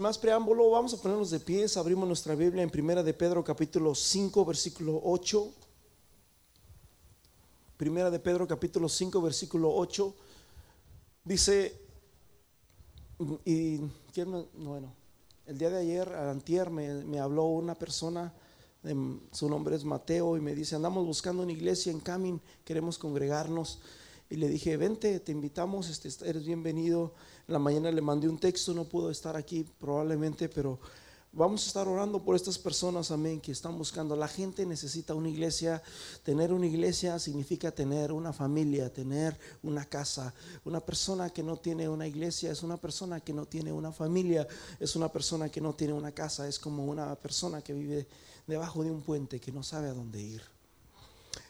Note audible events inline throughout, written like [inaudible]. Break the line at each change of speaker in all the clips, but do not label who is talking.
Más preámbulo, vamos a ponernos de pies, abrimos nuestra Biblia en Primera de Pedro capítulo 5 versículo 8. Primera de Pedro capítulo 5 versículo 8 dice y bueno, el día de ayer antier me, me habló una persona su nombre es Mateo y me dice, "Andamos buscando una iglesia en Camin, queremos congregarnos." Y le dije, vente, te invitamos, este, eres bienvenido. La mañana le mandé un texto, no pudo estar aquí probablemente, pero vamos a estar orando por estas personas, amén, que están buscando. La gente necesita una iglesia. Tener una iglesia significa tener una familia, tener una casa. Una persona que no tiene una iglesia es una persona que no tiene una familia, es una persona que no tiene una casa, es como una persona que vive debajo de un puente que no sabe a dónde ir.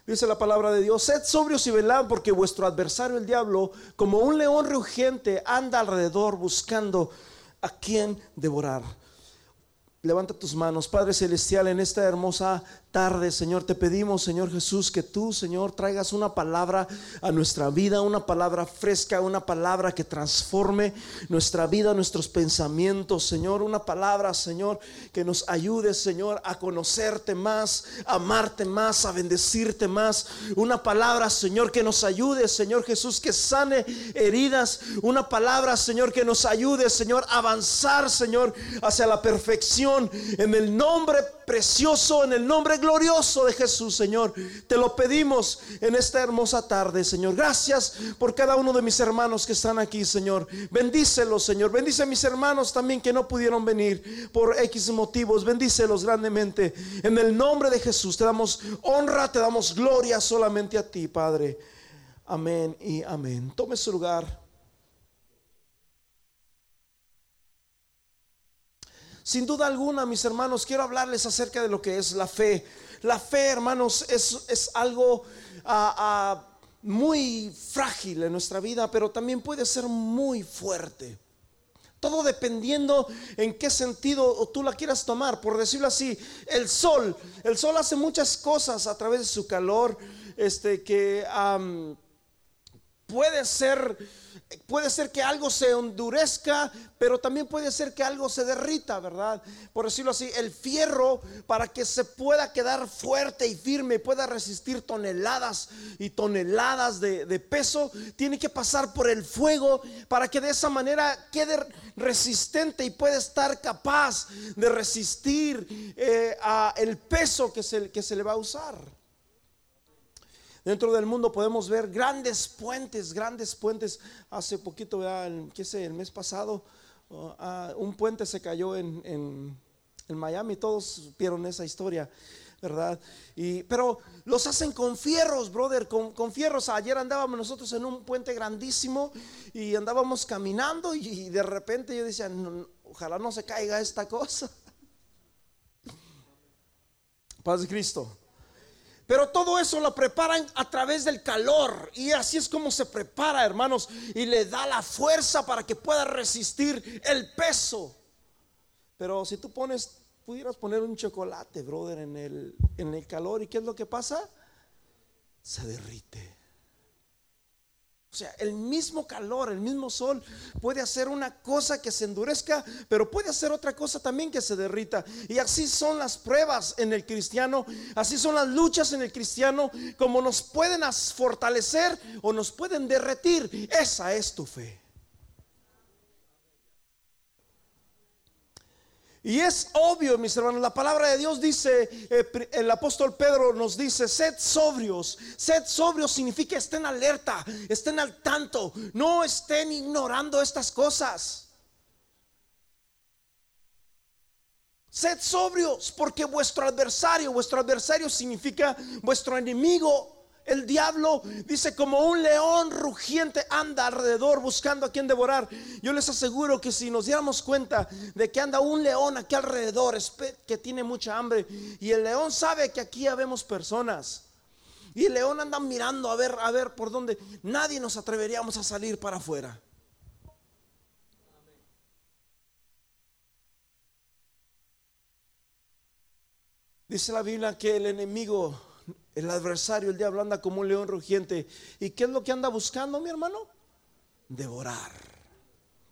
Dice la palabra de Dios, sed sobrios y velad porque vuestro adversario el diablo, como un león rugiente, anda alrededor buscando a quien devorar. Levanta tus manos, Padre Celestial, en esta hermosa Señor, te pedimos, Señor Jesús, que tú, Señor, traigas una palabra a nuestra vida, una palabra fresca, una palabra que transforme nuestra vida, nuestros pensamientos, Señor, una palabra, Señor, que nos ayude, Señor, a conocerte más, a amarte más, a bendecirte más. Una palabra, Señor, que nos ayude, Señor Jesús, que sane heridas. Una palabra, Señor, que nos ayude, Señor, a avanzar, Señor, hacia la perfección. En el nombre precioso, en el nombre glorioso de Jesús, Señor. Te lo pedimos en esta hermosa tarde, Señor. Gracias por cada uno de mis hermanos que están aquí, Señor. Bendícelos, Señor. Bendice a mis hermanos también que no pudieron venir por X motivos. Bendícelos grandemente. En el nombre de Jesús te damos honra, te damos gloria solamente a ti, Padre. Amén y amén. Tome su lugar. Sin duda alguna, mis hermanos, quiero hablarles acerca de lo que es la fe. La fe, hermanos, es, algo ah, ah, muy frágil en nuestra vida, pero también puede ser muy fuerte. Todo dependiendo en qué sentido tú la quieras tomar. Por decirlo así, el sol. El sol hace muchas cosas a través de su calor. Este que puede ser puede ser que algo se endurezca, pero también puede ser que algo se derrita, ¿verdad? Por decirlo así, el fierro para que se pueda quedar fuerte y firme, pueda resistir toneladas y toneladas de, peso, tiene que pasar por el fuego para que de esa manera quede resistente y pueda estar capaz de resistir eh, el peso que se le va a usar. Dentro del mundo podemos ver grandes puentes, grandes puentes. Hace poquito, qué sé, el mes pasado, uh, ah, un puente se cayó en, Miami. Todos vieron esa historia. ¿verdad? Y, pero los hacen con fierros, brother, con, fierros. Ayer andábamos nosotros en un puente grandísimo y andábamos caminando y, de repente yo decía, ojalá no se caiga esta cosa. [laughs] Paz de Cristo. Pero todo eso lo preparan a través del calor. Y así es como se prepara, hermanos. Y le da la fuerza para que pueda resistir el peso. Pero si tú pones, pudieras poner un chocolate, brother, en el, en el calor. ¿Y qué es lo que pasa? Se derrite. Sea, el mismo calor, el mismo sol puede hacer una cosa que se endurezca, pero puede hacer otra cosa también que se derrita. Y así son las pruebas en el cristiano, así son las luchas en el cristiano, como nos pueden fortalecer o nos pueden derretir. Esa es tu fe. Y es obvio, mis hermanos, la palabra de Dios dice, eh, el apóstol Pedro nos dice, sed sobrios. Sed sobrios significa estén alerta, estén al tanto, no estén ignorando estas cosas. Sed sobrios porque vuestro adversario, vuestro adversario significa vuestro enemigo, el diablo dice como un león rugiente anda alrededor buscando a quien devorar. Yo les aseguro que si nos diéramos cuenta de que anda un león aquí alrededor, que tiene mucha hambre, y el león sabe que aquí habemos personas. Y el león anda mirando a ver, a ver por dónde. Nadie nos atreveríamos a salir para afuera. Dice la Biblia que el enemigo el adversario, el diablo, anda como un león rugiente. ¿Y qué es lo que anda buscando, mi hermano? Devorar,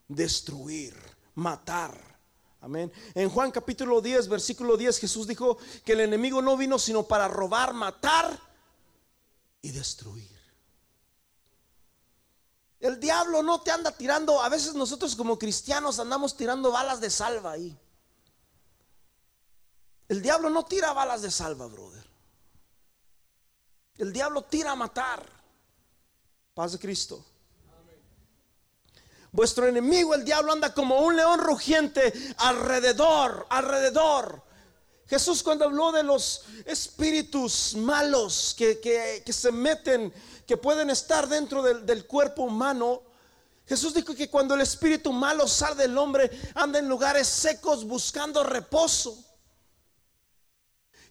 destruir, matar. Amén. En Juan capítulo 10, versículo 10, Jesús dijo que el enemigo no vino sino para robar, matar y destruir. El diablo no te anda tirando, a veces nosotros como cristianos andamos tirando balas de salva ahí. El diablo no tira balas de salva, brother. El diablo tira a matar. Paz de Cristo. Vuestro enemigo, el diablo, anda como un león rugiente alrededor, alrededor. Jesús cuando habló de los espíritus malos que, que, se meten, que pueden estar dentro del, del cuerpo humano, Jesús dijo que cuando el espíritu malo sale del hombre, anda en lugares secos buscando reposo.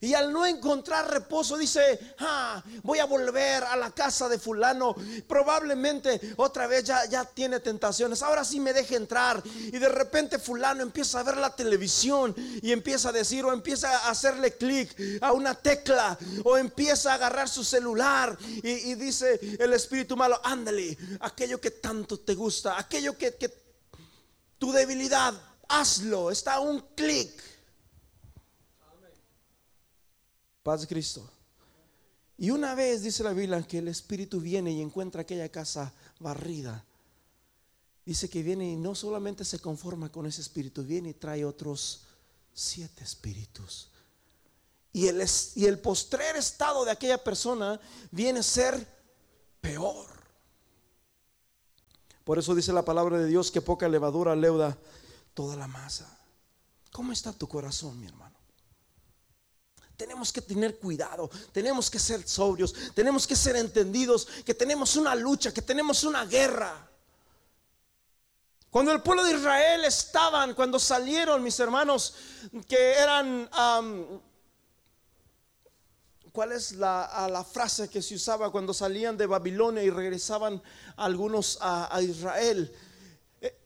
Y al no encontrar reposo dice, ah, voy a volver a la casa de fulano. Probablemente otra vez ya, ya tiene tentaciones. Ahora sí me deje entrar. Y de repente fulano empieza a ver la televisión y empieza a decir o empieza a hacerle clic a una tecla o empieza a agarrar su celular y, dice el espíritu malo, ándale, aquello que tanto te gusta, aquello que, que tu debilidad, hazlo. Está un clic. Paz de Cristo. Y una vez dice la Biblia que el Espíritu viene y encuentra aquella casa barrida. Dice que viene y no solamente se conforma con ese espíritu, viene y trae otros siete espíritus. Y el, y el postrer estado de aquella persona viene a ser peor. Por eso dice la palabra de Dios que poca levadura leuda toda la masa. ¿Cómo está tu corazón, mi hermano? Tenemos que tener cuidado, tenemos que ser sobrios, tenemos que ser entendidos, que tenemos una lucha, que tenemos una guerra. Cuando el pueblo de Israel estaban, cuando salieron mis hermanos, que eran, ¿cuál es la, frase que se usaba cuando salían de Babilonia y regresaban algunos a, Israel? Eh,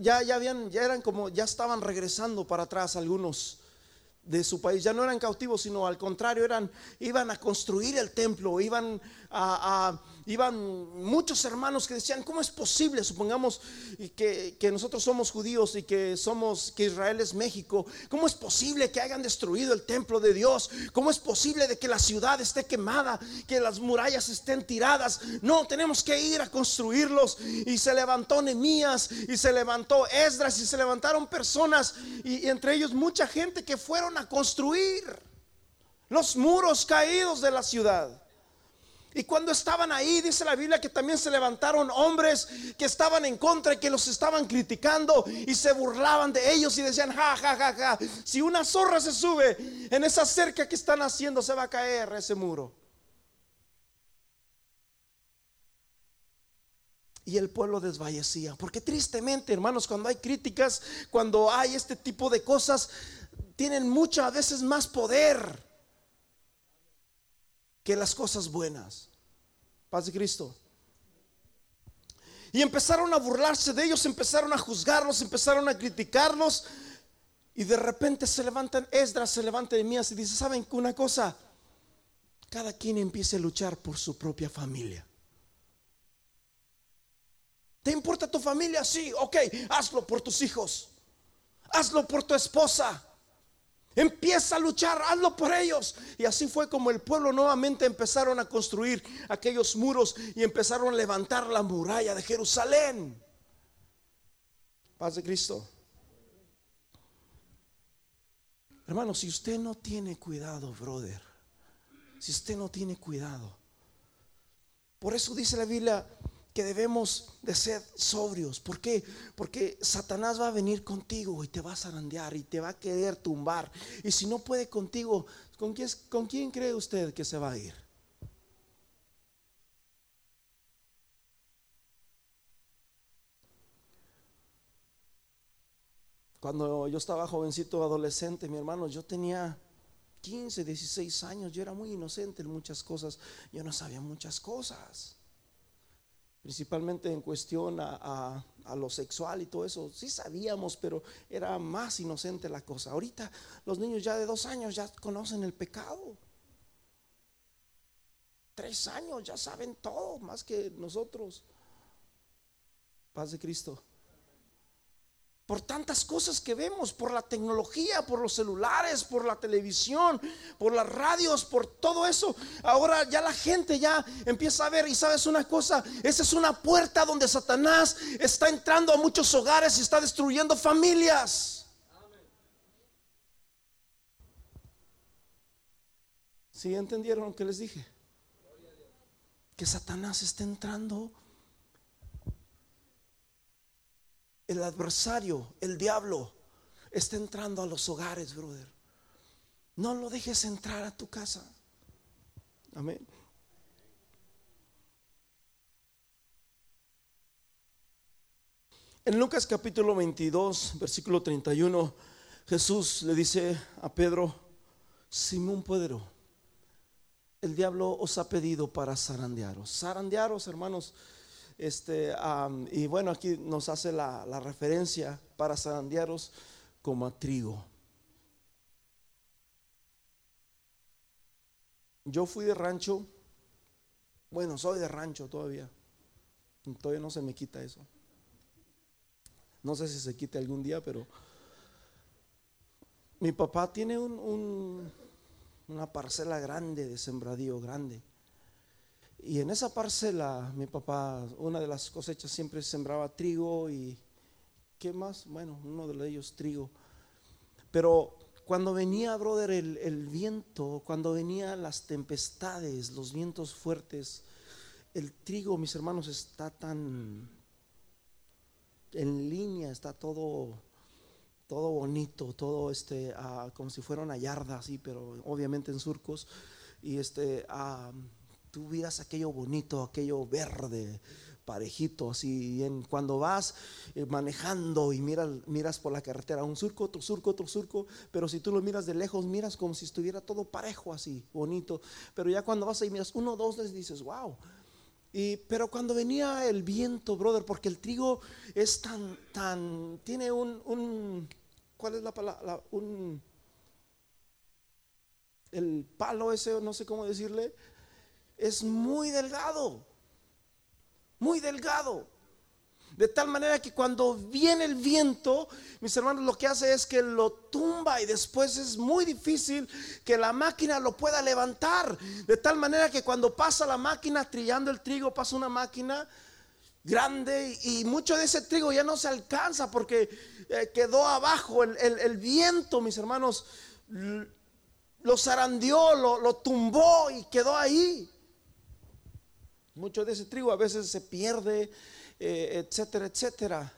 ya, ya habían, ya eran como, ya estaban regresando para atrás algunos de su país. Ya no eran cautivos, sino al contrario, eran, iban a construir el templo, iban a, iban muchos hermanos que decían, ¿cómo es posible? Supongamos que, que, nosotros somos judíos y que somos, que Israel es México. ¿Cómo es posible que hayan destruido el templo de Dios? ¿Cómo es posible de que la ciudad esté quemada, que las murallas estén tiradas? No, tenemos que ir a construirlos. Y se levantó Nemías y se levantó Esdras y se levantaron personas y entre ellos mucha gente que fueron a construir los muros caídos de la ciudad. Y cuando estaban ahí, dice la Biblia que también se levantaron hombres que estaban en contra y que los estaban criticando y se burlaban de ellos y decían, ja, ja, ja, ja, si una zorra se sube en esa cerca que están haciendo, se va a caer ese muro. Y el pueblo desvallecía. Porque tristemente, hermanos, cuando hay críticas, cuando hay este tipo de cosas, tienen muchas veces más poder que las cosas buenas. Paz de Cristo. Y empezaron a burlarse de ellos, empezaron a juzgarlos, empezaron a criticarlos. Y de repente se levantan, Esdras se levanta de mí y dice, ¿saben una cosa? Cada quien empiece a luchar por su propia familia. ¿Te importa tu familia? Sí, ok, hazlo por tus hijos. Hazlo por tu esposa. Empieza a luchar, hazlo por ellos. Y así fue como el pueblo nuevamente empezaron a construir aquellos muros y empezaron a levantar la muralla de Jerusalén. Paz de Cristo. Hermano, si usted no tiene cuidado, brother, si usted no tiene cuidado, por eso dice la Biblia, que debemos de ser sobrios. ¿Por qué? Porque Satanás va a venir contigo y te va a zarandear y te va a querer tumbar. Y si no puede contigo, ¿con quién, ¿con quién cree usted que se va a ir? Cuando yo estaba jovencito, adolescente, mi hermano, yo tenía 15, 16 años, yo era muy inocente en muchas cosas, yo no sabía muchas cosas principalmente en cuestión a, lo sexual y todo eso. Sí sabíamos, pero era más inocente la cosa. Ahorita los niños ya de dos años ya conocen el pecado. Tres años ya saben todo, más que nosotros. Paz de Cristo. Por tantas cosas que vemos, por la tecnología, por los celulares, por la televisión, por las radios, por todo eso. Ahora ya la gente ya empieza a ver y sabes una cosa, esa es una puerta donde Satanás está entrando a muchos hogares y está destruyendo familias. ¿Sí entendieron lo que les dije? Que Satanás está entrando el adversario, el diablo, está entrando a los hogares, brother. No lo dejes entrar a tu casa. Amén. En Lucas capítulo 22, versículo 31, Jesús le dice a Pedro, Simón Pedro, el diablo os ha pedido para zarandearos. Zarandearos, hermanos, este, y bueno, aquí nos hace la, la referencia para zarandearos como a trigo. Yo fui de rancho, bueno, soy de rancho todavía, todavía no se me quita eso. No sé si se quite algún día, pero mi papá tiene un, una parcela grande de sembradío, grande. Y en esa parcela, mi papá, una de las cosechas siempre sembraba trigo y, ¿qué más? Bueno, uno de ellos trigo. Pero cuando venía, brother, el, el viento, cuando venían las tempestades, los vientos fuertes, el trigo, mis hermanos, está tan en línea, está todo, todo bonito, todo este, ah, como si fuera una yarda así, pero obviamente en surcos. Y este, ah, tú miras aquello bonito, aquello verde, parejito, así. En, cuando vas eh, manejando y miras, miras por la carretera, un surco, otro surco, otro surco, pero si tú lo miras de lejos, miras como si estuviera todo parejo, así, bonito. Pero ya cuando vas ahí, miras uno, dos, les dices, wow. Y, pero cuando venía el viento, brother, porque el trigo es tan, tan, tiene un, un ¿cuál es la palabra? Un, el palo ese, no sé cómo decirle, es muy delgado, muy delgado. De tal manera que cuando viene el viento, mis hermanos, lo que hace es que lo tumba y después es muy difícil que la máquina lo pueda levantar. De tal manera que cuando pasa la máquina trillando el trigo, pasa una máquina grande y mucho de ese trigo ya no se alcanza porque eh, quedó abajo el, viento, mis hermanos, lo zarandeó, lo, lo tumbó y quedó ahí. Mucho de ese trigo a veces se pierde, eh, etcétera, etcétera.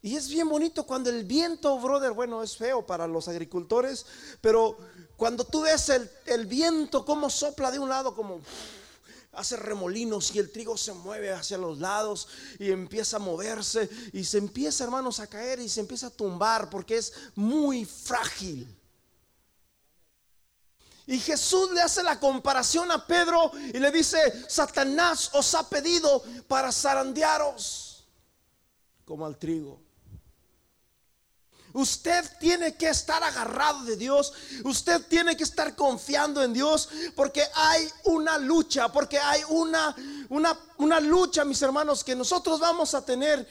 Y es bien bonito cuando el viento, brother, bueno, es feo para los agricultores, pero cuando tú ves el, el viento como sopla de un lado, como hace remolinos y el trigo se mueve hacia los lados y empieza a moverse y se empieza, hermanos, a caer y se empieza a tumbar porque es muy frágil. Y Jesús le hace la comparación a Pedro y le dice, Satanás os ha pedido para zarandearos como al trigo. Usted tiene que estar agarrado de Dios. Usted tiene que estar confiando en Dios porque hay una lucha, porque hay una, una, una lucha, mis hermanos, que nosotros vamos a tener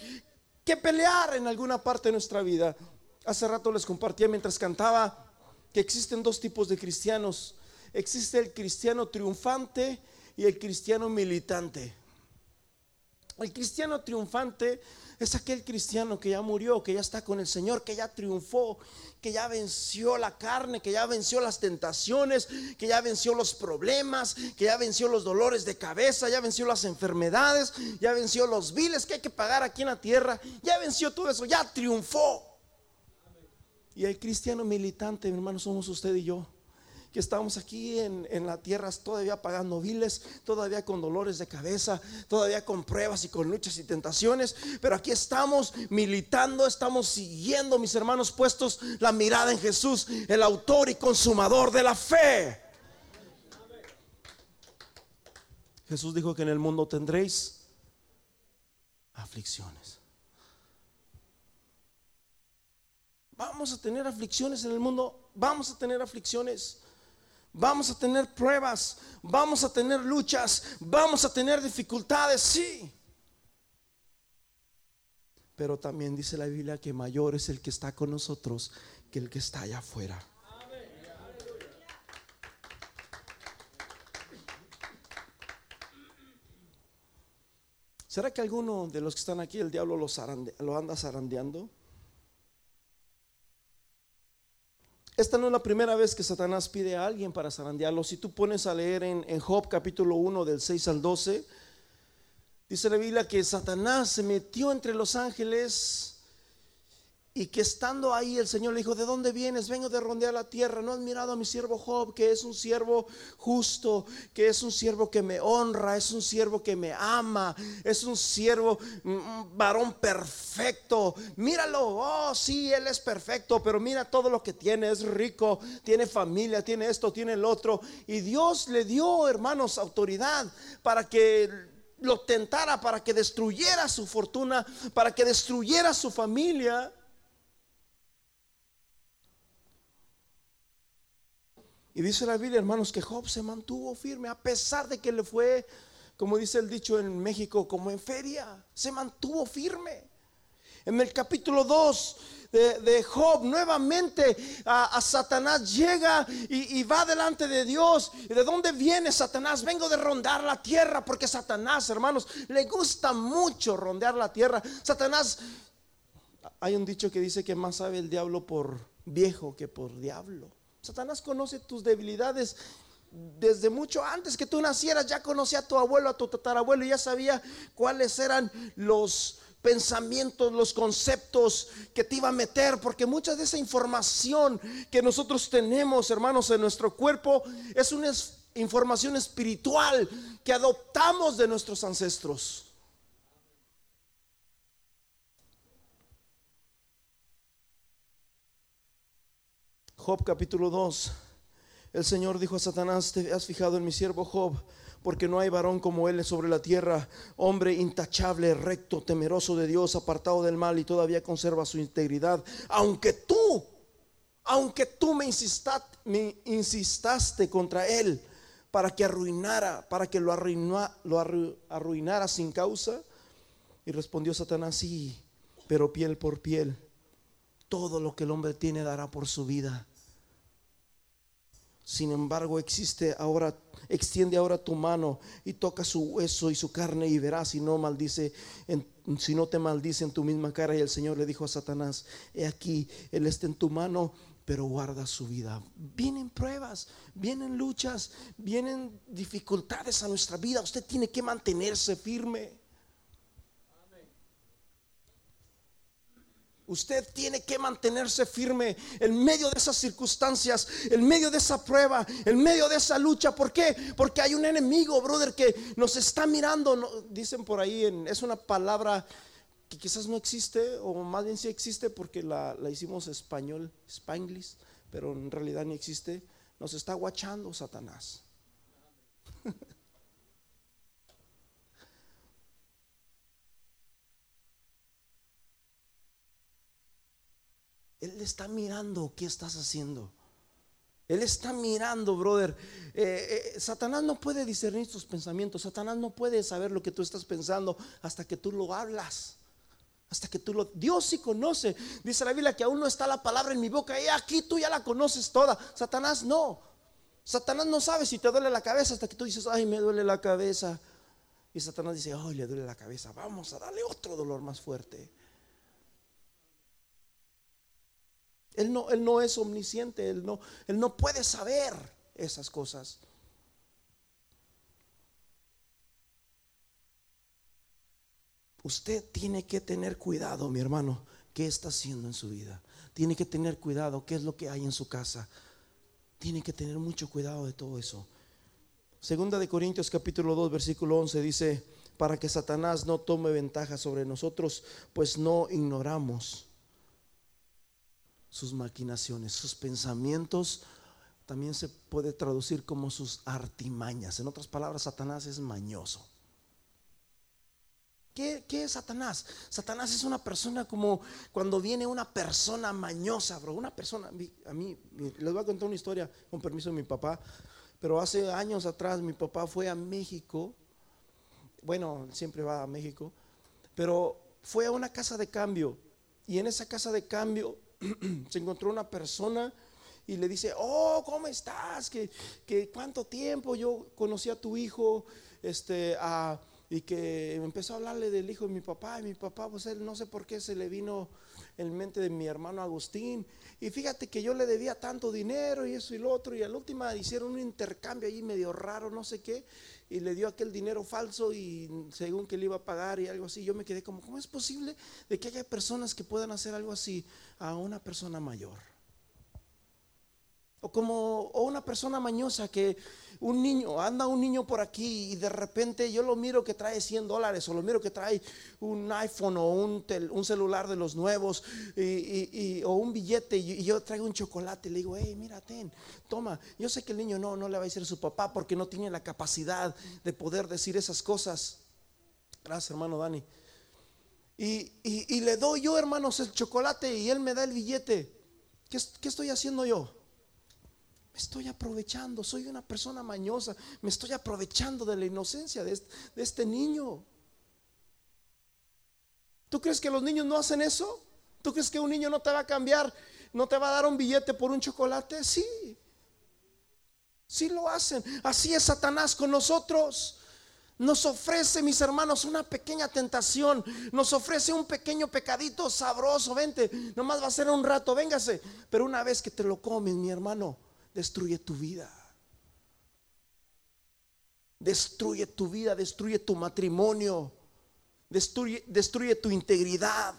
que pelear en alguna parte de nuestra vida. Hace rato les compartía mientras cantaba que existen dos tipos de cristianos. Existe el cristiano triunfante y el cristiano militante. El cristiano triunfante es aquel cristiano que ya murió, que ya está con el Señor, que ya triunfó, que ya venció la carne, que ya venció las tentaciones, que ya venció los problemas, que ya venció los dolores de cabeza, ya venció las enfermedades, ya venció los viles que hay que pagar aquí en la tierra, ya venció todo eso, ya triunfó. Y el cristiano militante, mi hermano, somos usted y yo. Que estamos aquí en, en la tierra todavía pagando viles, todavía con dolores de cabeza, todavía con pruebas y con luchas y tentaciones. Pero aquí estamos militando, estamos siguiendo, mis hermanos, puestos la mirada en Jesús, el autor y consumador de la fe. Jesús dijo que en el mundo tendréis aflicciones. Vamos a tener aflicciones en el mundo, vamos a tener aflicciones, vamos a tener pruebas, vamos a tener luchas, vamos a tener dificultades, sí. pero también dice la Biblia que mayor es el que está con nosotros que el que está allá afuera. ¿Será que alguno de los que están aquí el diablo lo anda zarandeando? Esta no es la primera vez que Satanás pide a alguien para zarandearlo. Si tú pones a leer en, en Job capítulo 1 del 6 al 12, dice la Biblia que Satanás se metió entre los ángeles y que estando ahí el Señor le dijo, ¿de dónde vienes? Vengo de rondear la tierra. ¿No has mirado a mi siervo Job, que es un siervo justo, que es un siervo que me honra, es un siervo que me ama, es un siervo, un varón perfecto? Míralo, oh sí, él es perfecto, pero mira todo lo que tiene, es rico, tiene familia, tiene esto, tiene el otro. Y Dios le dio, hermanos, autoridad para que lo tentara, para que destruyera su fortuna, para que destruyera su familia. Y dice la Biblia, hermanos, que Job se mantuvo firme a pesar de que le fue, como dice el dicho en México, como en feria. Se mantuvo firme. En el capítulo 2 de, Job, nuevamente a, Satanás llega y, va delante de Dios. ¿Y de dónde viene Satanás? Vengo de rondar la tierra, porque Satanás, hermanos, le gusta mucho rondear la tierra. Satanás, hay un dicho que dice que más sabe el diablo por viejo que por diablo. Satanás conoce tus debilidades desde mucho antes que tú nacieras. Ya conocía a tu abuelo, a tu tatarabuelo, y ya sabía cuáles eran los pensamientos, los conceptos que te iba a meter, porque mucha de esa información que nosotros tenemos, hermanos, en nuestro cuerpo es una información espiritual que adoptamos de nuestros ancestros. Job capítulo 2. El Señor dijo a Satanás, te has fijado en mi siervo Job, porque no hay varón como él sobre la tierra, hombre intachable, recto, temeroso de Dios, apartado del mal y todavía conserva su integridad. Aunque tú, aunque tú me, me insistaste contra él para que arruinara, para que lo, lo arruinara sin causa. Y respondió Satanás, sí, pero piel por piel, todo lo que el hombre tiene dará por su vida. Sin embargo, existe ahora, extiende ahora tu mano y toca su hueso y su carne y verás si no maldice, si no te maldice en tu misma cara. Y el Señor le dijo a Satanás: He aquí, él está en tu mano, pero guarda su vida. Vienen pruebas, vienen luchas, vienen dificultades a nuestra vida. Usted tiene que mantenerse firme. Usted tiene que mantenerse firme en medio de esas circunstancias, en medio de esa prueba, en medio de esa lucha. ¿Por qué? Porque hay un enemigo, brother, que nos está mirando. Dicen por ahí, es una palabra que quizás no existe, o más bien sí existe porque la, hicimos español, spanglish, pero en realidad ni existe. Nos está guachando Satanás. [laughs] Él está mirando qué estás haciendo. Él está mirando, brother. Eh, eh, Satanás no puede discernir tus pensamientos. Satanás no puede saber lo que tú estás pensando hasta que tú lo hablas. Hasta que tú lo... Dios sí conoce. Dice la Biblia que aún no está la palabra en mi boca. Y aquí tú ya la conoces toda. Satanás no. Satanás no sabe si te duele la cabeza hasta que tú dices, ay, me duele la cabeza. Y Satanás dice, ay, le duele la cabeza. Vamos a darle otro dolor más fuerte. Él no, él no es omnisciente, él no, él no puede saber esas cosas. Usted tiene que tener cuidado, mi hermano, qué está haciendo en su vida. Tiene que tener cuidado qué es lo que hay en su casa. Tiene que tener mucho cuidado de todo eso. Segunda de Corintios capítulo 2 versículo 11 dice, para que Satanás no tome ventaja sobre nosotros, pues no ignoramos sus maquinaciones, sus pensamientos, también se puede traducir como sus artimañas. En otras palabras, Satanás es mañoso. ¿Qué, ¿Qué, es Satanás? Satanás es una persona como cuando viene una persona mañosa, bro. Una persona, a mí, les voy a contar una historia con permiso de mi papá, pero hace años atrás mi papá fue a México, bueno, siempre va a México, pero fue a una casa de cambio y en esa casa de cambio [clears throat] se encontró una persona y le dice, oh, ¿cómo estás? ¿Qué, cuánto tiempo? Yo conocí a tu hijo, este, y que empezó a hablarle del hijo de mi papá, y mi papá, pues él no sé por qué se le vino en mente de mi hermano Agustín, y fíjate que yo le debía tanto dinero y eso y lo otro, y al último hicieron un intercambio ahí medio raro, no sé qué, y le dio aquel dinero falso y según que le iba a pagar y algo así, yo me quedé como, ¿cómo es posible de que haya personas que puedan hacer algo así a una persona mayor? O como una persona mañosa que un niño, anda un niño por aquí y de repente yo lo miro que trae 100 dólares o lo miro que trae un iPhone o un, un celular de los nuevos y, o un billete y, yo traigo un chocolate y le digo, hey, mira, ten, toma. Yo sé que el niño no, no le va a decir a su papá porque no tiene la capacidad de poder decir esas cosas. Gracias, hermano Dani. Y, y le doy yo, hermanos, el chocolate y él me da el billete. ¿Qué, qué estoy haciendo yo? Me estoy aprovechando, soy una persona mañosa, me estoy aprovechando de la inocencia de este, niño. ¿Tú crees que los niños no hacen eso? ¿Tú crees que un niño no te va a cambiar, no te va a dar un billete por un chocolate? Sí, sí lo hacen. Así es Satanás con nosotros. Nos ofrece, mis hermanos, una pequeña tentación. Nos ofrece un pequeño pecadito sabroso. Vente, nomás va a ser un rato, véngase. Pero una vez que te lo comes, mi hermano, destruye tu vida. Destruye tu vida, destruye tu matrimonio, destruye, destruye tu integridad.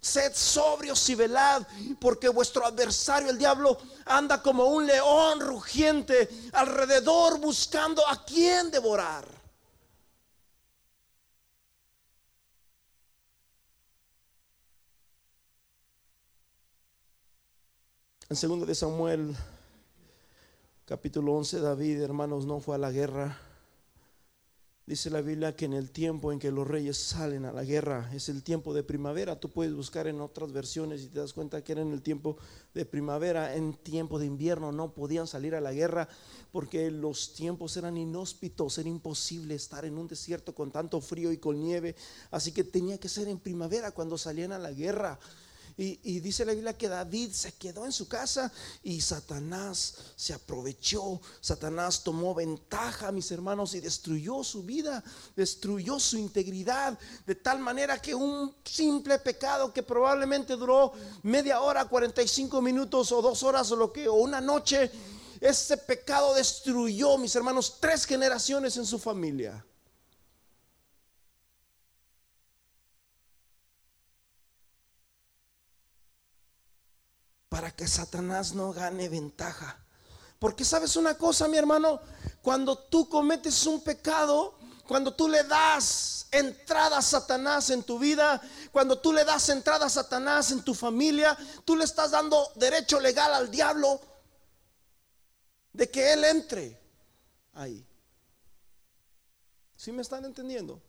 Sed sobrios y velad, porque vuestro adversario, el diablo, anda como un león rugiente alrededor buscando a quien devorar. En segundo de Samuel, capítulo 11, David, hermanos, no fue a la guerra. Dice la Biblia que en el tiempo en que los reyes salen a la guerra es el tiempo de primavera. Tú puedes buscar en otras versiones y te das cuenta que era en el tiempo de primavera. En tiempo de invierno no podían salir a la guerra porque los tiempos eran inhóspitos, era imposible estar en un desierto con tanto frío y con nieve. Así que tenía que ser en primavera cuando salían a la guerra. Y, dice la Biblia que David se quedó en su casa y Satanás se aprovechó. Satanás tomó ventaja, mis hermanos, y destruyó su vida, destruyó su integridad, de tal manera que un simple pecado que probablemente duró media hora, 45 minutos o dos horas o lo que, o una noche, ese pecado destruyó, mis hermanos, tres generaciones en su familia. Para que Satanás no gane ventaja. Porque sabes una cosa, mi hermano, cuando tú cometes un pecado, cuando tú le das entrada a Satanás en tu vida, cuando tú le das entrada a Satanás en tu familia, tú le estás dando derecho legal al diablo de que él entre ahí. ¿Sí me están entendiendo?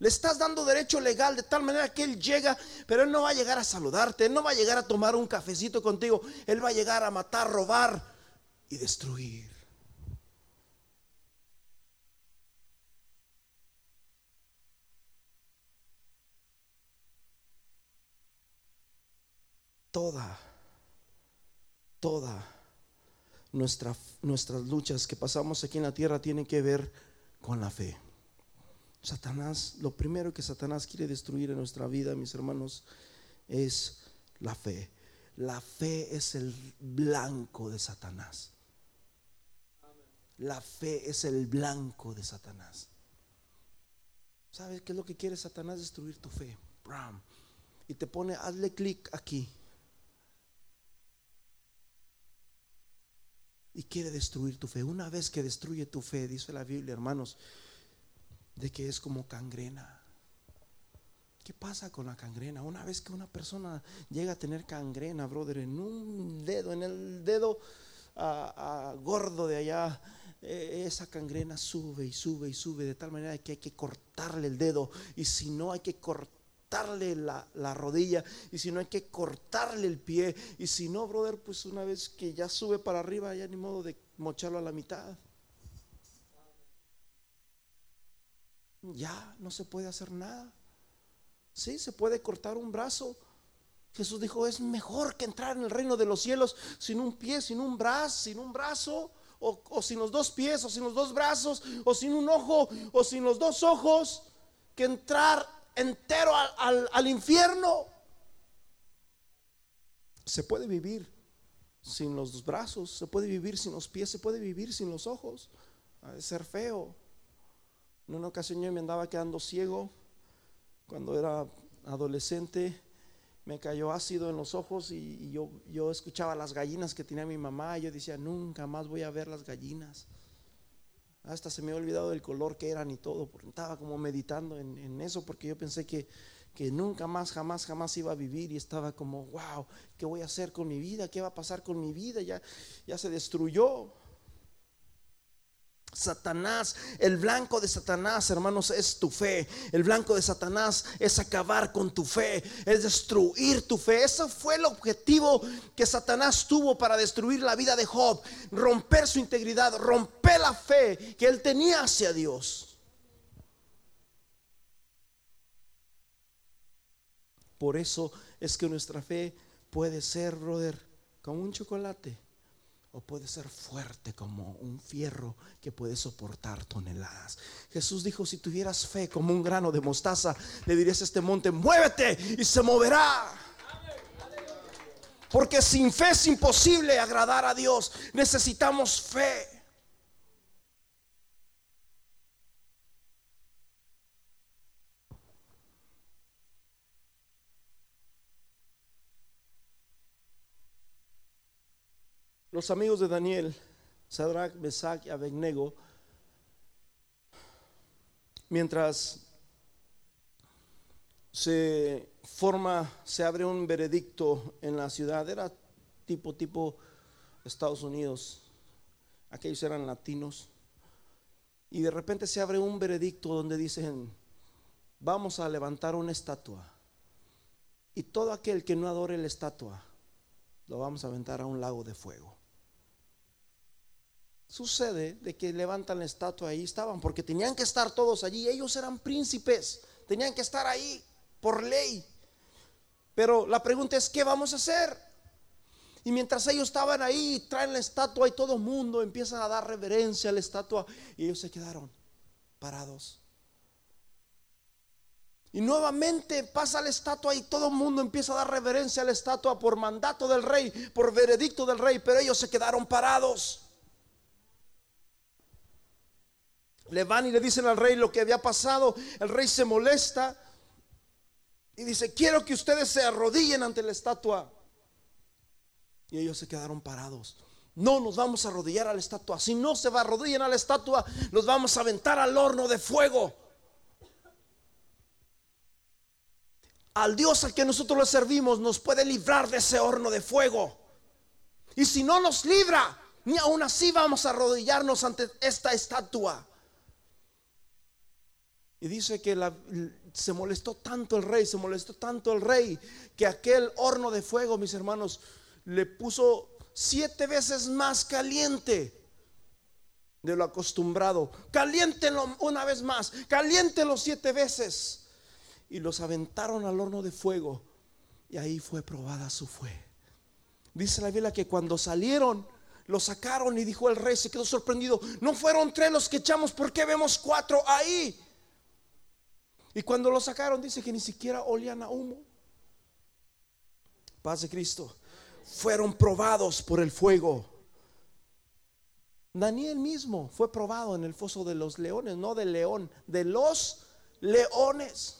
Le estás dando derecho legal de tal manera que Él llega, pero Él no va a llegar a saludarte, Él no va a llegar a tomar un cafecito contigo, Él va a llegar a matar, robar y destruir. Toda, toda nuestra, nuestras luchas que pasamos aquí en la tierra tienen que ver con la fe. Satanás, lo primero que Satanás quiere destruir en nuestra vida, mis hermanos, es la fe. La fe es el blanco de Satanás. La fe es el blanco de Satanás. ¿Sabes qué es lo que quiere Satanás? Destruir tu fe. Y te pone, hazle clic aquí. Y quiere destruir tu fe. Una vez que destruye tu fe, dice la Biblia, hermanos, de que es como cangrena. ¿Qué pasa con la cangrena? Una vez que una persona llega a tener cangrena, brother, en un dedo, en el dedo gordo de allá, eh, esa cangrena sube y sube y sube de tal manera que hay que cortarle el dedo. Y si no, hay que cortarle la, la, rodilla. Y si no, hay que cortarle el pie. Y si no, brother, pues una vez que ya sube para arriba, ya ni modo de mocharlo a la mitad. Ya no se puede hacer nada. Sí, se puede cortar un brazo. Jesús dijo, es mejor que entrar en el reino de los cielos sin un pie, sin un brazo, sin un brazo, o, sin los dos pies, o sin los dos brazos, o sin un ojo, o sin los dos ojos, que entrar entero al infierno. Se puede vivir sin los brazos, se puede vivir sin los pies, se puede vivir sin los ojos. Ha de ser feo. En una ocasión yo me andaba quedando ciego cuando era adolescente. Me cayó ácido en los ojos y, yo, yo escuchaba las gallinas que tenía mi mamá. Y yo decía, nunca más voy a ver las gallinas. Hasta se me había olvidado del color que eran y todo. Porque estaba como meditando en, en eso porque yo pensé que que nunca más, jamás, jamás iba a vivir y estaba como, wow, ¿qué voy a hacer con mi vida? ¿Qué va a pasar con mi vida? Ya, ya se destruyó. Satanás, el blanco de Satanás, hermanos, es tu fe. El blanco de Satanás es acabar con tu fe, es destruir tu fe. Ese fue el objetivo que Satanás tuvo para destruir la vida de Job, romper su integridad, romper la fe que él tenía hacia Dios. Por eso es que nuestra fe puede ser, brother, como un chocolate o puede ser fuerte como un fierro que puede soportar toneladas. Jesús dijo, si tuvieras fe como un grano de mostaza, le dirías a este monte, muévete y se moverá. Porque sin fe es imposible agradar a Dios. Necesitamos fe. Los amigos de Daniel, Sadrach, Mesach y Abednego, mientras se forma, se abre un veredicto en la ciudad, era tipo, tipo Estados Unidos, aquellos eran latinos, y de repente se abre un veredicto donde dicen, vamos a levantar una estatua, y todo aquel que no adore la estatua, lo vamos a aventar a un lago de fuego. Sucede de que levantan la estatua ahí estaban, porque tenían que estar todos allí. Ellos eran príncipes, tenían que estar ahí por ley. Pero la pregunta es, ¿qué vamos a hacer? Y mientras ellos estaban ahí, traen la estatua y todo el mundo empieza a dar reverencia a la estatua y ellos se quedaron parados. Y nuevamente pasa la estatua y todo el mundo empieza a dar reverencia a la estatua por mandato del rey, por veredicto del rey, pero ellos se quedaron parados. Le van y le dicen al rey lo que había pasado. El rey se molesta y dice, quiero que ustedes se arrodillen ante la estatua. Y ellos se quedaron parados. No nos vamos a arrodillar a la estatua. Si no se va a arrodillar a la estatua, nos vamos a aventar al horno de fuego. Al Dios al que nosotros le servimos nos puede librar de ese horno de fuego. Y si no nos libra, ni aún así vamos a arrodillarnos ante esta estatua. Y dice que se molestó tanto el rey, se molestó tanto el rey, que aquel horno de fuego, mis hermanos, le puso siete veces más caliente de lo acostumbrado. Caliéntenlo una vez más, caliéntenlo siete veces. Y los aventaron al horno de fuego. Y ahí fue probada su fe. Dice la Biblia que cuando salieron, lo sacaron y dijo el rey, se quedó sorprendido. No fueron tres los que echamos, ¿por qué vemos cuatro ahí? Y cuando lo sacaron, dice que ni siquiera olían a humo. Paz de Cristo. Fueron probados por el fuego. Daniel mismo fue probado en el foso de los leones, no del león, de los leones.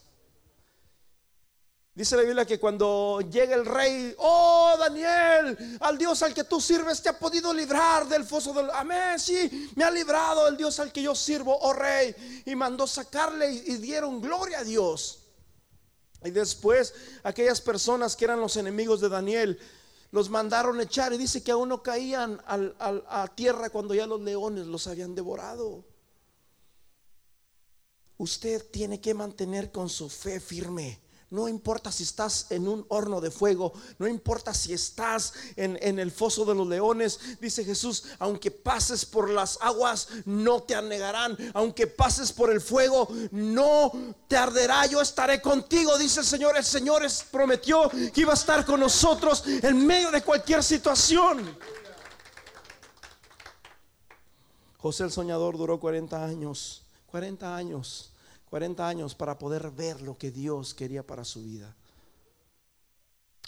Dice la Biblia que cuando llega el rey, oh Daniel, al Dios al que tú sirves te ha podido librar del foso del... Amén, sí, me ha librado el Dios al que yo sirvo, oh rey. Y mandó sacarle y, dieron gloria a Dios. Y después aquellas personas que eran los enemigos de Daniel, los mandaron echar y dice que aún no caían a tierra cuando ya los leones los habían devorado. Usted tiene que mantener con su fe firme No importa si estás en un horno de fuego, no importa si estás en, en, el foso de los leones, dice Jesús, aunque pases por las aguas, no te anegarán, aunque pases por el fuego, no te arderá, yo estaré contigo, dice el Señor. El Señor prometió que iba a estar con nosotros en medio de cualquier situación. José el soñador duró 40 años, 40 años 40 años para poder ver lo que Dios quería para su vida.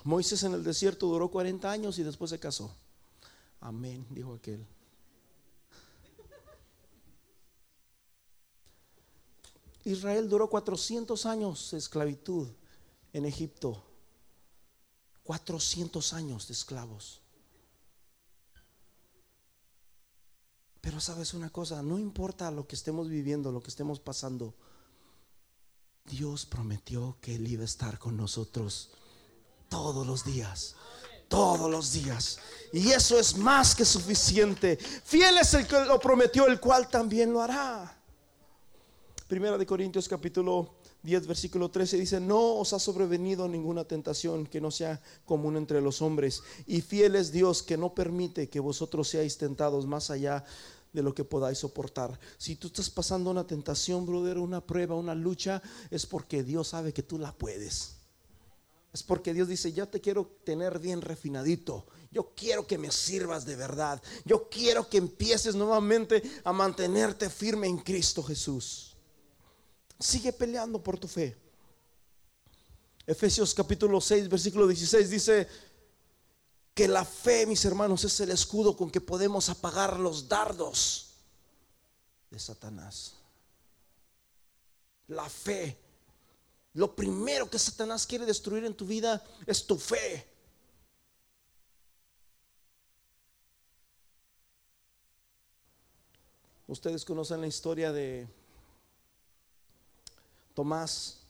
Moisés en el desierto duró 40 años y después se casó. Amén, dijo aquel. Israel duró 400 años de esclavitud en Egipto. 400 años de esclavos. Pero sabes una cosa, no importa lo que estemos viviendo, lo que estemos pasando, Dios prometió que Él iba a estar con nosotros todos los días. Todos los días. Y eso es más que suficiente. Fiel es el que lo prometió, el cual también lo hará. Primera de Corintios capítulo 10, versículo 13 dice, no os ha sobrevenido ninguna tentación que no sea común entre los hombres. Y fiel es Dios que no permite que vosotros seáis tentados más allá de lo que podáis soportar. Si tú estás pasando una tentación, brother, una prueba, una lucha, es porque Dios sabe que tú la puedes. Es porque Dios dice, yo te quiero tener bien refinadito. Yo quiero que me sirvas de verdad. Yo quiero que empieces nuevamente a mantenerte firme en Cristo Jesús. Sigue peleando por tu fe. Efesios capítulo 6, versículo 16 dice, que la fe, mis hermanos, es el escudo con que podemos apagar los dardos de Satanás. La fe. Lo primero que Satanás quiere destruir en tu vida es tu fe. Ustedes conocen la historia de Tomás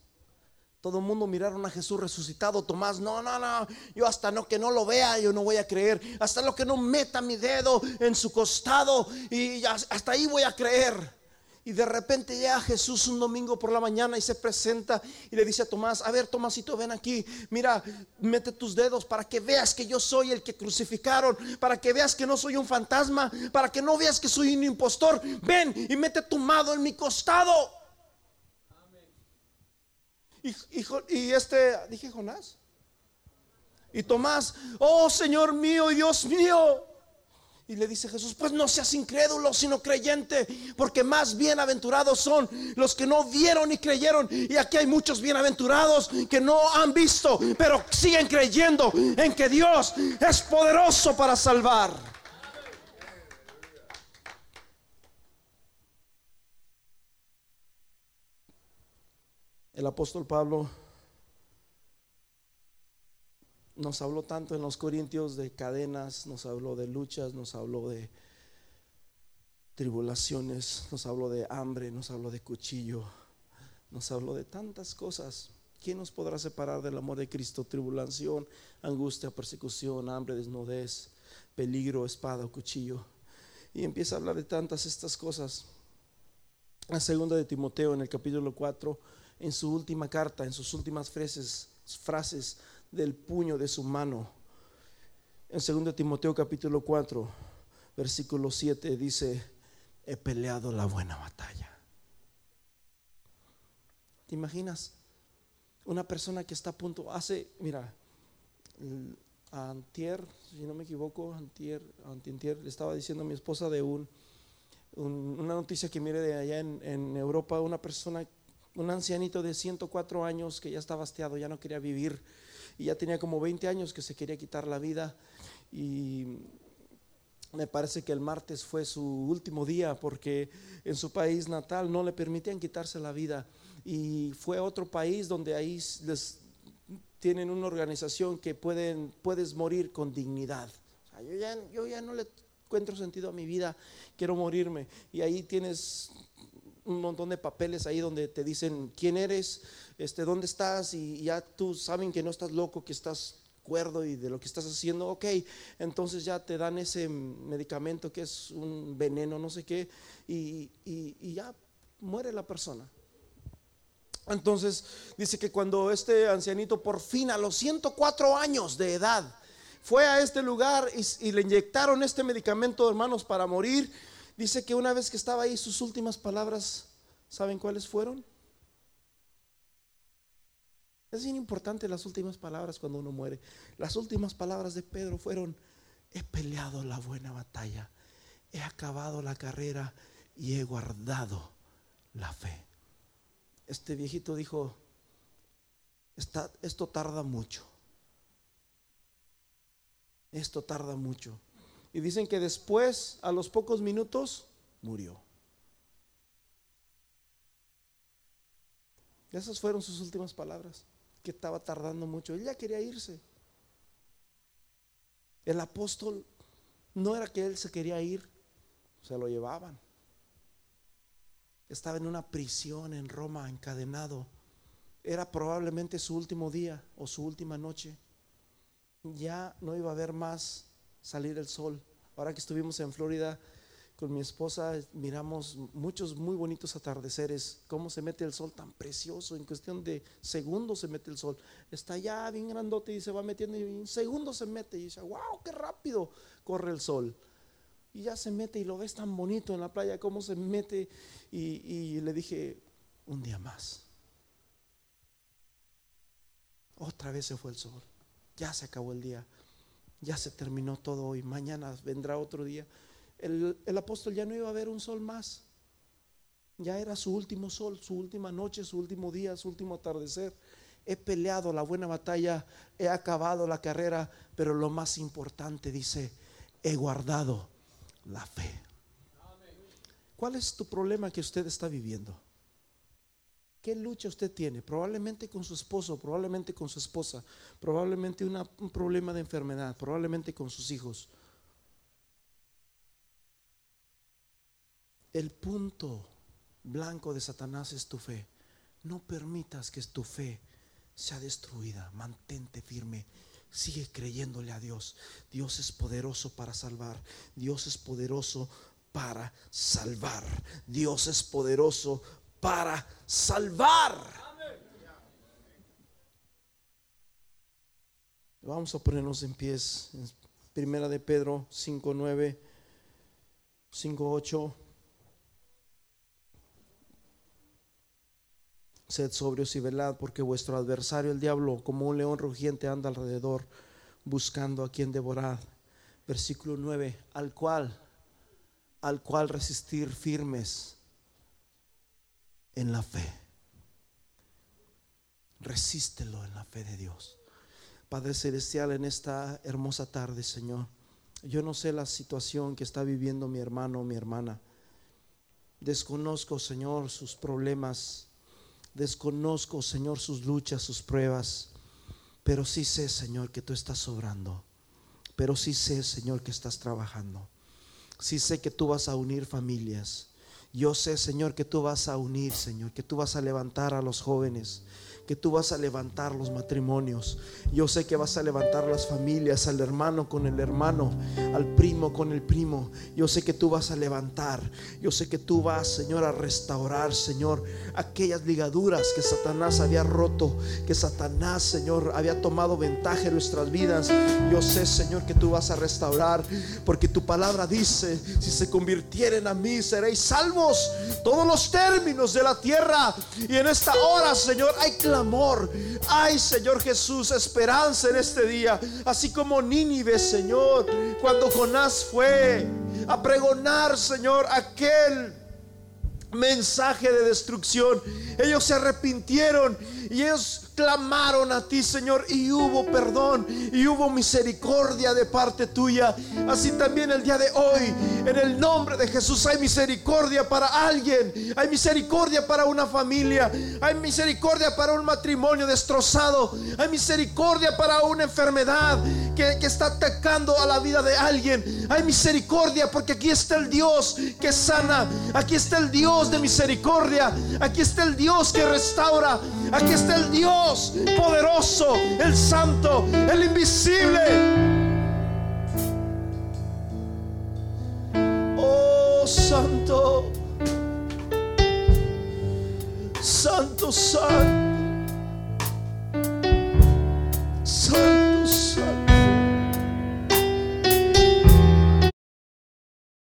todo el mundo miraron a Jesús resucitado. Tomás, no, no, no. Yo hasta no que no lo vea, yo no voy a creer. Hasta lo que no meta mi dedo en su costado y hasta ahí voy a creer. Y de repente llega Jesús un domingo por la mañana y se presenta y le dice a Tomás, a ver Tomásito, ven aquí, mira, mete tus dedos para que veas que yo soy el que crucificaron, para que veas que no soy un fantasma, para que no veas que soy un impostor. Ven y mete tu mano en mi costado. Y, este, dije Jonás. Y Tomás, oh Señor mío y Dios mío. Y le dice Jesús, pues no seas incrédulo, sino creyente, porque más bienaventurados son los que no vieron y creyeron. Y aquí hay muchos bienaventurados que no han visto, pero siguen creyendo en que Dios es poderoso para salvar. El apóstol Pablo nos habló tanto en los Corintios de cadenas, nos habló de luchas, nos habló de tribulaciones, nos habló de hambre, nos habló de cuchillo, nos habló de tantas cosas. ¿Quién nos podrá separar del amor de Cristo? Tribulación, angustia, persecución, hambre, desnudez, peligro, espada cuchillo. Y empieza a hablar de tantas estas cosas. La segunda de Timoteo en el capítulo 4 en su última carta, en sus últimas frases, frases del puño de su mano. En 2 Timoteo capítulo 4, versículo 7 dice, he peleado la buena batalla. ¿Te imaginas? Una persona que está a punto, hace, mira, antier, si no me equivoco, antier, antier, le estaba diciendo a mi esposa de un, una noticia que mire de allá en, en Europa, una persona un ancianito de 104 años que ya estaba hastiado, ya no quería vivir y ya tenía como 20 años que se quería quitar la vida y me parece que el martes fue su último día porque en su país natal no le permitían quitarse la vida y fue a otro país donde ahí les tienen una organización que pueden, puedes morir con dignidad. yo, ya, yo ya no le encuentro sentido a mi vida, quiero morirme. Y ahí tienes un montón de papeles ahí donde te dicen quién eres, este, dónde estás y ya tú saben que no estás loco, que estás cuerdo y de lo que estás haciendo, ok, entonces ya te dan ese medicamento que es un veneno, no sé qué, y, y ya muere la persona. Entonces dice que cuando este ancianito por fin a los 104 años de edad fue a este lugar y, y le inyectaron este medicamento, hermanos, para morir, dice que una vez que estaba ahí sus últimas palabras, ¿saben cuáles fueron? Es bien importante las últimas palabras cuando uno muere. Las últimas palabras de Pedro fueron, he peleado la buena batalla, he acabado la carrera y he guardado la fe. Este viejito dijo, esto tarda mucho. Esto tarda mucho. Y dicen que después, a los pocos minutos, murió. Esas fueron sus últimas palabras que estaba tardando mucho. Él ya quería irse. El apóstol no era que él se quería ir, se lo llevaban. Estaba en una prisión en Roma, encadenado. Era probablemente su último día o su última noche. Ya no iba a haber más salir el sol. Ahora que estuvimos en Florida, con mi esposa miramos muchos muy bonitos atardeceres, cómo se mete el sol tan precioso, en cuestión de segundos se mete el sol. Está ya bien grandote y se va metiendo y en segundos se mete y dice, wow, qué rápido corre el sol. Y ya se mete y lo ves tan bonito en la playa, cómo se mete. Y, y le dije, un día más. Otra vez se fue el sol. Ya se acabó el día. Ya se terminó todo hoy. Mañana vendrá otro día el, apóstol ya no iba a ver un sol más. Ya era su último sol, su última noche, su último día, su último atardecer. He peleado la buena batalla, he acabado la carrera, pero lo más importante dice, he guardado la fe. ¿Cuál es tu problema que usted está viviendo? ¿Qué lucha usted tiene? Probablemente con su esposo, probablemente con su esposa, probablemente un problema de enfermedad, probablemente con sus hijos. El punto blanco de Satanás es tu fe. No permitas que tu fe sea destruida. Mantente firme. Sigue creyéndole a Dios. Dios es poderoso para salvar. Dios es poderoso para salvar. Dios es poderoso para salvar. Vamos a ponernos en pies. Primera de Pedro 5.9, 5.8. Sed sobrios y velad, porque vuestro adversario, el diablo, como un león rugiente, anda alrededor buscando a quien devorar. Versículo 9, al cual, al cual resistir firmes en la fe. Resístelo en la fe de Dios. Padre Celestial, en esta hermosa tarde, Señor, yo no sé la situación que está viviendo mi hermano o mi hermana. Desconozco, Señor, sus problemas Desconozco, Señor, sus luchas, sus pruebas, pero sí sé, Señor, que tú estás sobrando. Pero sí sé, Señor, que estás trabajando. Sí sé que tú vas a unir familias. Yo sé, Señor, que tú vas a unir, Señor, que tú vas a levantar a los jóvenes que tú vas a levantar los matrimonios. Yo sé que vas a levantar las familias, al hermano con el hermano, al primo con el primo. Yo sé que tú vas a levantar. Yo sé que tú vas, Señor, a restaurar, Señor, aquellas ligaduras que Satanás había roto, que Satanás, Señor, había tomado ventaja en nuestras vidas. Yo sé, Señor, que tú vas a restaurar, porque tu palabra dice, si se convirtieren a mí, seréis salvos todos los términos de la tierra. Y en esta hora, Señor, hay amor. Ay, Señor Jesús, esperanza en este día. Así como Nínive, Señor, cuando Jonás fue a pregonar, Señor, aquel mensaje de destrucción. Ellos se arrepintieron y ellos clamaron a ti, Señor, y hubo perdón y hubo misericordia de parte tuya. Así también el día de hoy, en el nombre de Jesús, hay misericordia para alguien, hay misericordia para una familia, hay misericordia para un matrimonio destrozado, hay misericordia para una enfermedad que, que está atacando a la vida de alguien. Hay misericordia porque aquí está el Dios que sana, aquí está el Dios de misericordia, aquí está el Dios que restaura, aquí está es el Dios poderoso, el santo, el invisible. Oh santo, santo, santo, santo.